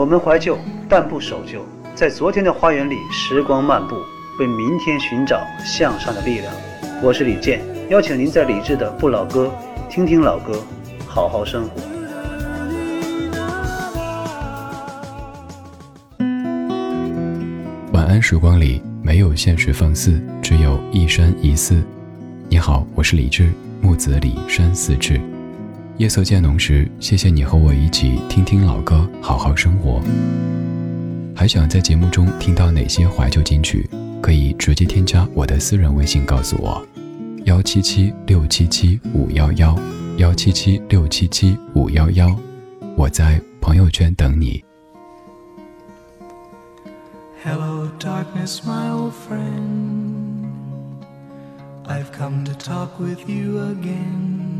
我们怀旧，但不守旧，在昨天的花园里，时光漫步，为明天寻找向上的力量。我是李健，邀请您在理智的不老歌，听听老歌，好好生活。晚安，时光里没有现实放肆，只有一山一寺。你好，我是李志，木子李山寺志。夜色渐浓时，谢谢你和我一起听听老歌，好好生活。还想在节目中听到哪些怀旧金曲？可以直接添加我的私人微信告诉我：幺七七六七七五幺幺，幺七七六七七五幺幺。我在朋友圈等你。Hello, darkness, my old friend. I've come to talk with you again.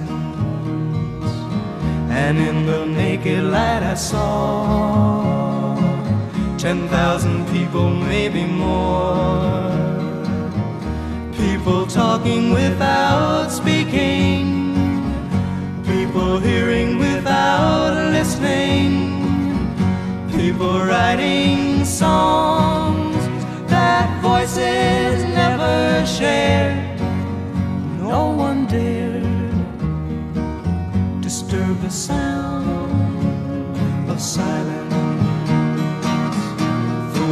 And in the naked light I saw ten thousand people, maybe more. People talking without speaking, people hearing without listening, people writing songs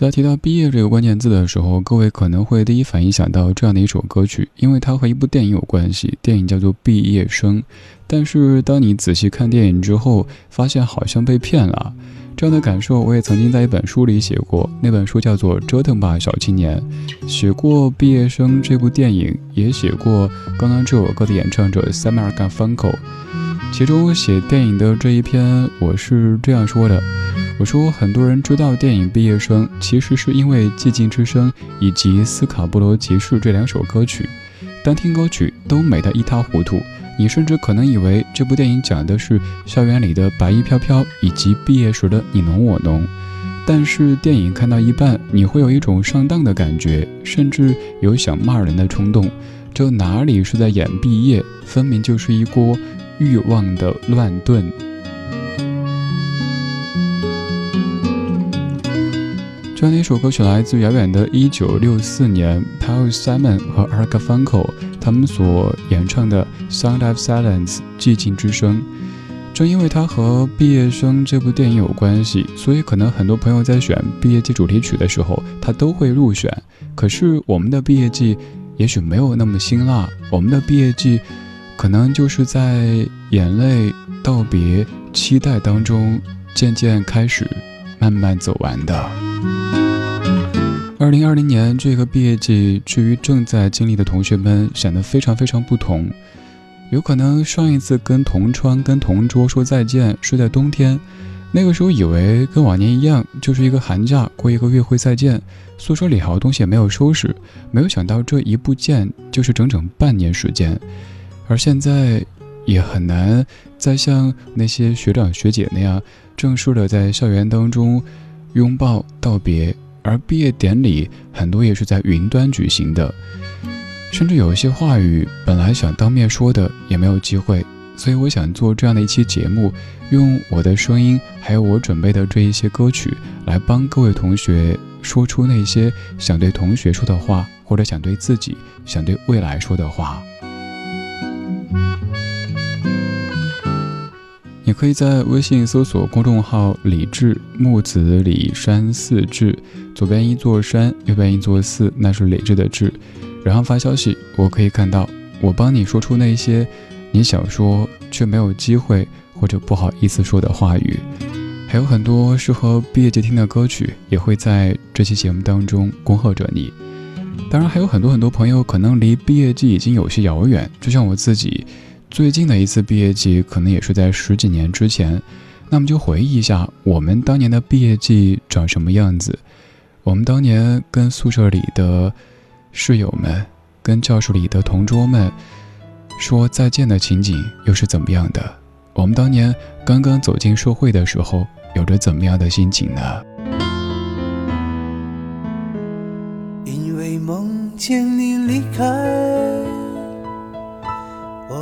在提到毕业这个关键字的时候，各位可能会第一反应想到这样的一首歌曲，因为它和一部电影有关系，电影叫做《毕业生》。但是当你仔细看电影之后，发现好像被骗了。这样的感受我也曾经在一本书里写过，那本书叫做《折腾吧小青年》，写过《毕业生》这部电影，也写过刚刚这首歌的演唱者 samael gafunko。其中写电影的这一篇，我是这样说的：我说很多人知道电影《毕业生》，其实是因为《寂静之声》以及《斯卡布罗集市》这两首歌曲，单听歌曲都美得一塌糊涂。你甚至可能以为这部电影讲的是校园里的白衣飘飘以及毕业时的你侬我侬，但是电影看到一半，你会有一种上当的感觉，甚至有想骂人的冲动。这哪里是在演毕业，分明就是一锅欲望的乱炖。这样的一首歌曲来自遥远的1964年，Paul Simon 和 a r g a f u n k o 他们所演唱的《Sound of Silence》寂静之声。正因为它和《毕业生》这部电影有关系，所以可能很多朋友在选毕业季主题曲的时候，它都会入选。可是我们的毕业季也许没有那么辛辣，我们的毕业季可能就是在眼泪、道别、期待当中渐渐开始，慢慢走完的。二零二零年这个毕业季，至于正在经历的同学们，显得非常非常不同。有可能上一次跟同窗、跟同桌说再见是在冬天，那个时候以为跟往年一样，就是一个寒假，过一个月会再见。宿舍里好多东西也没有收拾，没有想到这一不见就是整整半年时间。而现在也很难再像那些学长学姐那样，正式的在校园当中拥抱道别。而毕业典礼很多也是在云端举行的，甚至有一些话语本来想当面说的也没有机会，所以我想做这样的一期节目，用我的声音，还有我准备的这一些歌曲，来帮各位同学说出那些想对同学说的话，或者想对自己、想对未来说的话。你可以在微信搜索公众号“李志木子李山寺志”，左边一座山，右边一座寺，那是李志的志。然后发消息，我可以看到，我帮你说出那些你想说却没有机会或者不好意思说的话语。还有很多适合毕业季听的歌曲，也会在这期节目当中恭贺着你。当然，还有很多很多朋友可能离毕业季已经有些遥远，就像我自己。最近的一次毕业季，可能也是在十几年之前。那么就回忆一下，我们当年的毕业季长什么样子？我们当年跟宿舍里的室友们、跟教室里的同桌们说再见的情景又是怎么样的？我们当年刚刚走进社会的时候，有着怎么样的心情呢？因为梦见你离开。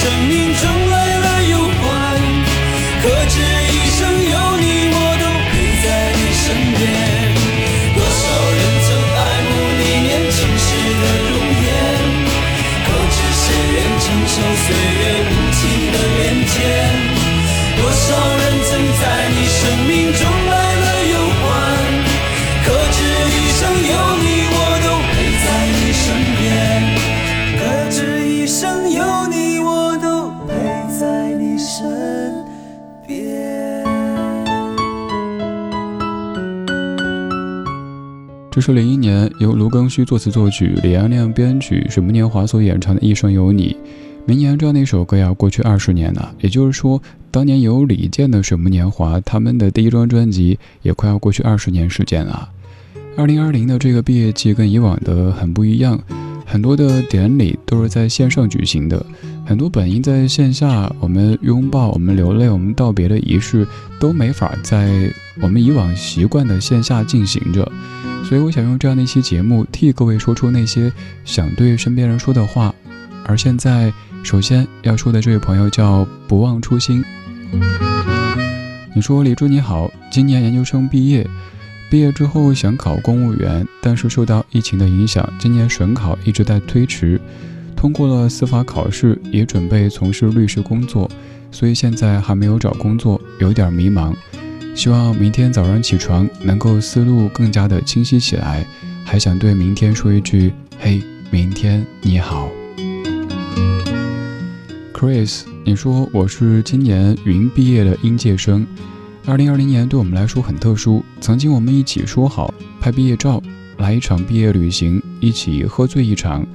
生命中这是零一年由卢庚戌作词作曲，李安亮编曲，水木年华所演唱的《一生有你》。明年这样的一首歌要过去二十年了，也就是说，当年有李健的《水木年华》，他们的第一张专辑也快要过去二十年时间了。二零二零的这个毕业季跟以往的很不一样，很多的典礼都是在线上举行的，很多本应在线下我们拥抱、我们流泪、我们道别的仪式都没法在我们以往习惯的线下进行着。所以我想用这样的一期节目，替各位说出那些想对身边人说的话。而现在。首先要说的这位朋友叫不忘初心。你说李柱你好，今年研究生毕业，毕业之后想考公务员，但是受到疫情的影响，今年省考一直在推迟。通过了司法考试，也准备从事律师工作，所以现在还没有找工作，有点迷茫。希望明天早上起床能够思路更加的清晰起来，还想对明天说一句：嘿，明天你好。Chris，你说我是今年云毕业的应届生。二零二零年对我们来说很特殊，曾经我们一起说好拍毕业照，来一场毕业旅行，一起喝醉一场，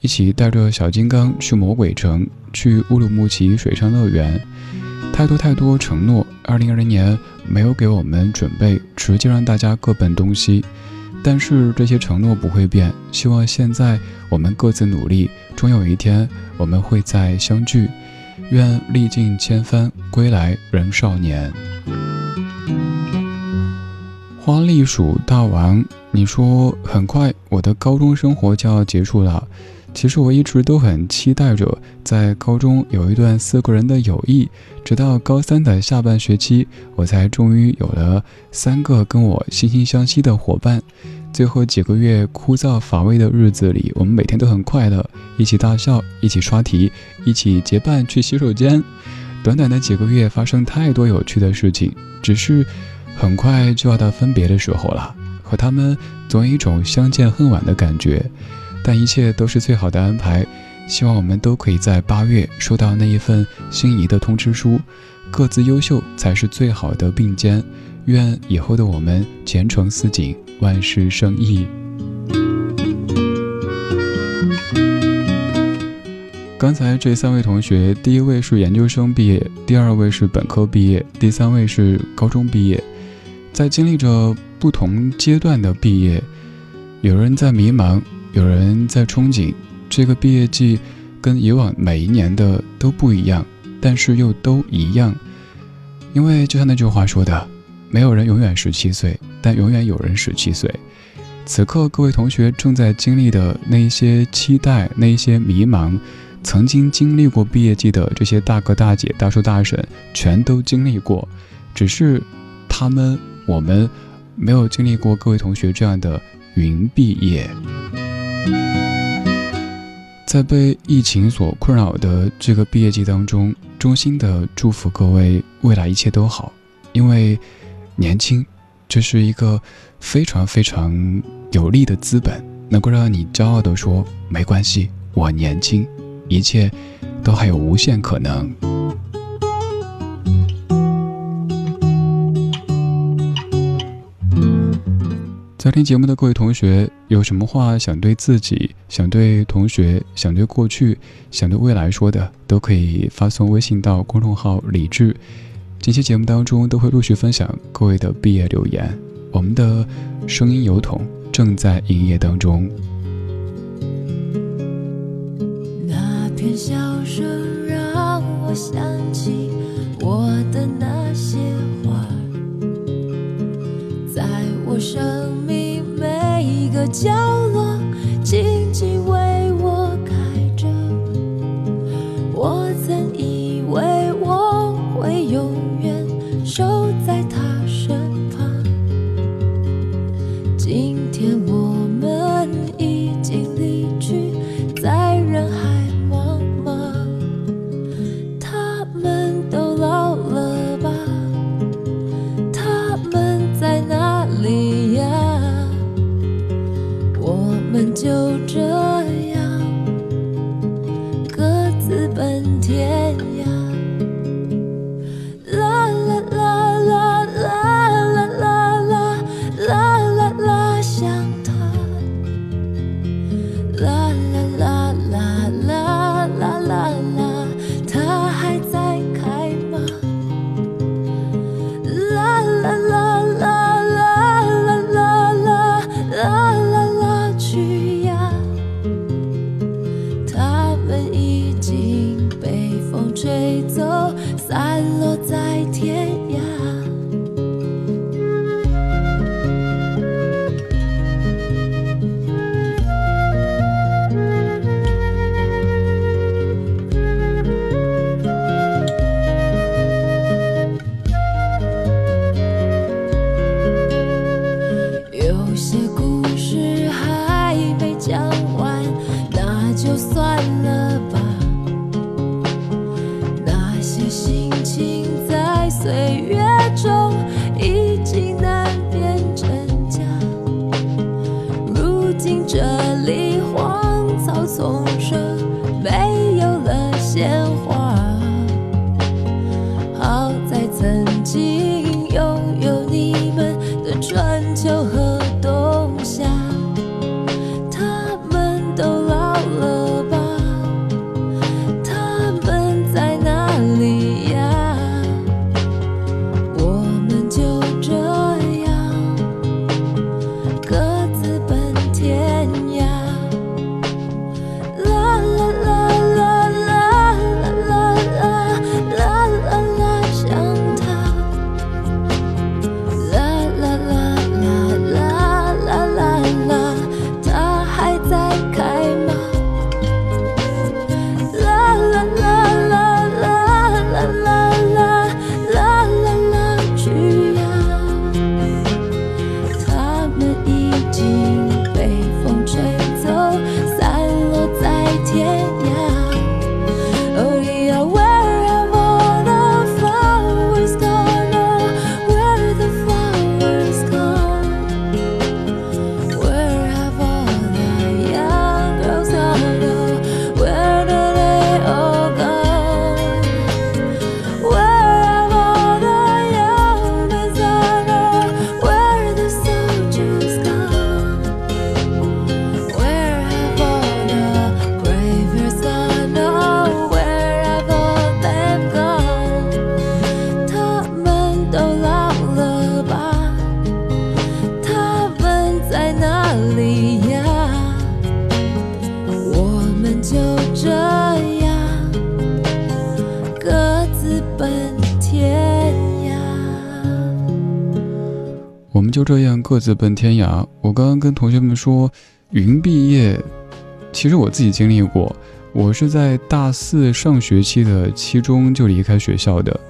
一起带着小金刚去魔鬼城，去乌鲁木齐水上乐园。太多太多承诺，二零二零年没有给我们准备，直接让大家各奔东西。但是这些承诺不会变，希望现在我们各自努力。终有一天，我们会再相聚。愿历尽千帆归来仍少年。花栗鼠大王，你说很快我的高中生活就要结束了。其实我一直都很期待着在高中有一段四个人的友谊，直到高三的下半学期，我才终于有了三个跟我惺惺相惜的伙伴。最后几个月枯燥乏味的日子里，我们每天都很快乐，一起大笑，一起刷题，一起结伴去洗手间。短短的几个月，发生太多有趣的事情，只是很快就要到分别的时候了。和他们总有一种相见恨晚的感觉，但一切都是最好的安排。希望我们都可以在八月收到那一份心仪的通知书。各自优秀才是最好的并肩。愿以后的我们前程似锦。万事胜意。刚才这三位同学，第一位是研究生毕业，第二位是本科毕业，第三位是高中毕业，在经历着不同阶段的毕业，有人在迷茫，有人在憧憬。这个毕业季跟以往每一年的都不一样，但是又都一样，因为就像那句话说的。没有人永远十七岁，但永远有人十七岁。此刻，各位同学正在经历的那一些期待，那一些迷茫，曾经经历过毕业季的这些大哥大姐、大叔大婶，全都经历过。只是他们，我们没有经历过各位同学这样的云毕业。在被疫情所困扰的这个毕业季当中，衷心的祝福各位未来一切都好，因为。年轻，这是一个非常非常有利的资本，能够让你骄傲地说：“没关系，我年轻，一切都还有无限可能。”在听节目的各位同学，有什么话想对自己、想对同学、想对过去、想对未来说的，都可以发送微信到公众号“李智”。这期节目当中都会陆续分享各位的毕业留言，我们的声音邮筒正在营业当中。那片笑声让我想起我的那些花，在我生角们就这。就这样各自奔天涯。我刚刚跟同学们说，云毕业，其实我自己经历过。我是在大四上学期的期中就离开学校的。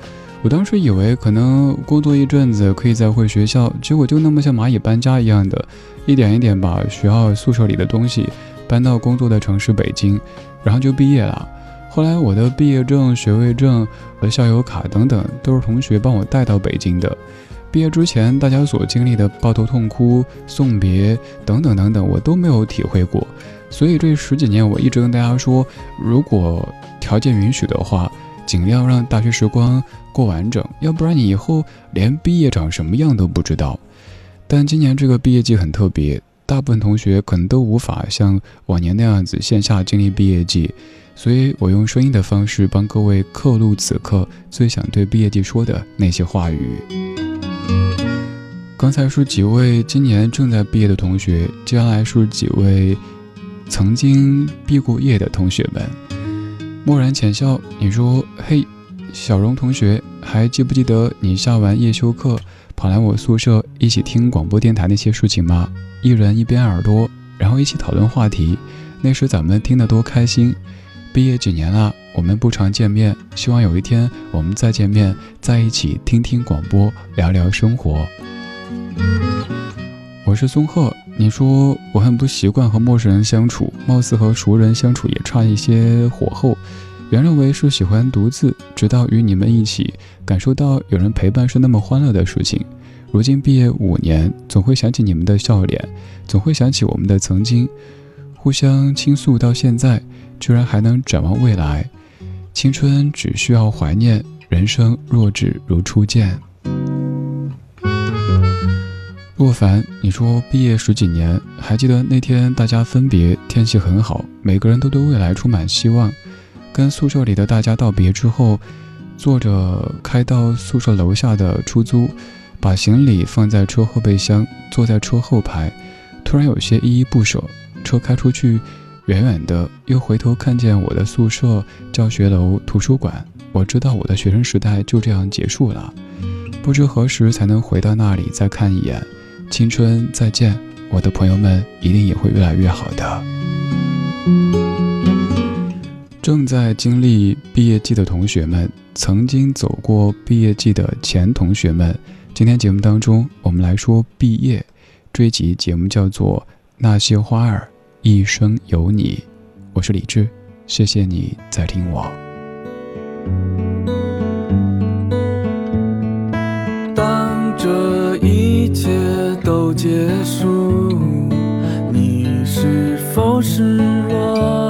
我当时以为可能工作一阵子可以再回学校，结果就那么像蚂蚁搬家一样的，一点一点把学校宿舍里的东西搬到工作的城市北京，然后就毕业了。后来我的毕业证、学位证和校友卡等等都是同学帮我带到北京的。毕业之前，大家所经历的抱头痛哭、送别等等等等，我都没有体会过。所以这十几年，我一直跟大家说，如果条件允许的话，尽量让大学时光过完整，要不然你以后连毕业长什么样都不知道。但今年这个毕业季很特别，大部分同学可能都无法像往年那样子线下经历毕业季，所以我用声音的方式帮各位刻录此刻最想对毕业季说的那些话语。刚才是几位今年正在毕业的同学，接下来是几位曾经毕过业的同学们。默然浅笑，你说：“嘿，小荣同学，还记不记得你下完夜修课跑来我宿舍一起听广播电台那些事情吗？一人一边耳朵，然后一起讨论话题。那时咱们听得多开心。毕业几年了，我们不常见面，希望有一天我们再见面，在一起听听广播，聊聊生活。”我是松鹤，你说我很不习惯和陌生人相处，貌似和熟人相处也差一些火候。原认为是喜欢独自，直到与你们一起感受到有人陪伴是那么欢乐的事情。如今毕业五年，总会想起你们的笑脸，总会想起我们的曾经，互相倾诉到现在，居然还能展望未来。青春只需要怀念，人生若只如初见。若凡，你说毕业十几年，还记得那天大家分别，天气很好，每个人都对未来充满希望。跟宿舍里的大家道别之后，坐着开到宿舍楼下的出租，把行李放在车后备箱，坐在车后排，突然有些依依不舍。车开出去，远远的又回头看见我的宿舍、教学楼、图书馆，我知道我的学生时代就这样结束了。不知何时才能回到那里再看一眼。青春再见，我的朋友们一定也会越来越好的。正在经历毕业季的同学们，曾经走过毕业季的前同学们，今天节目当中，我们来说毕业。这一集节目叫做《那些花儿一生有你》，我是李志，谢谢你在听我。结束，你是否失落？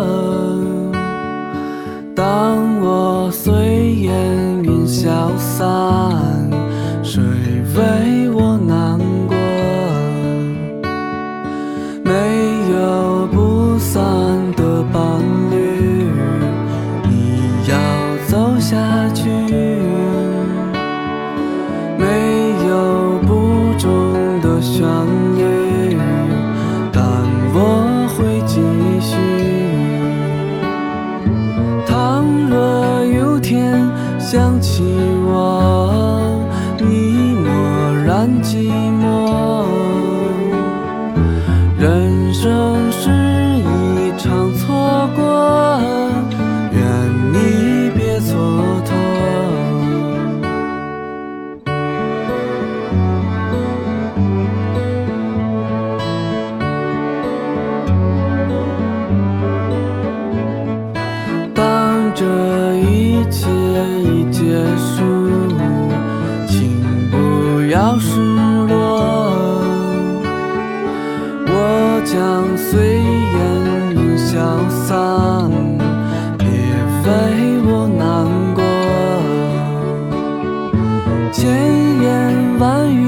万语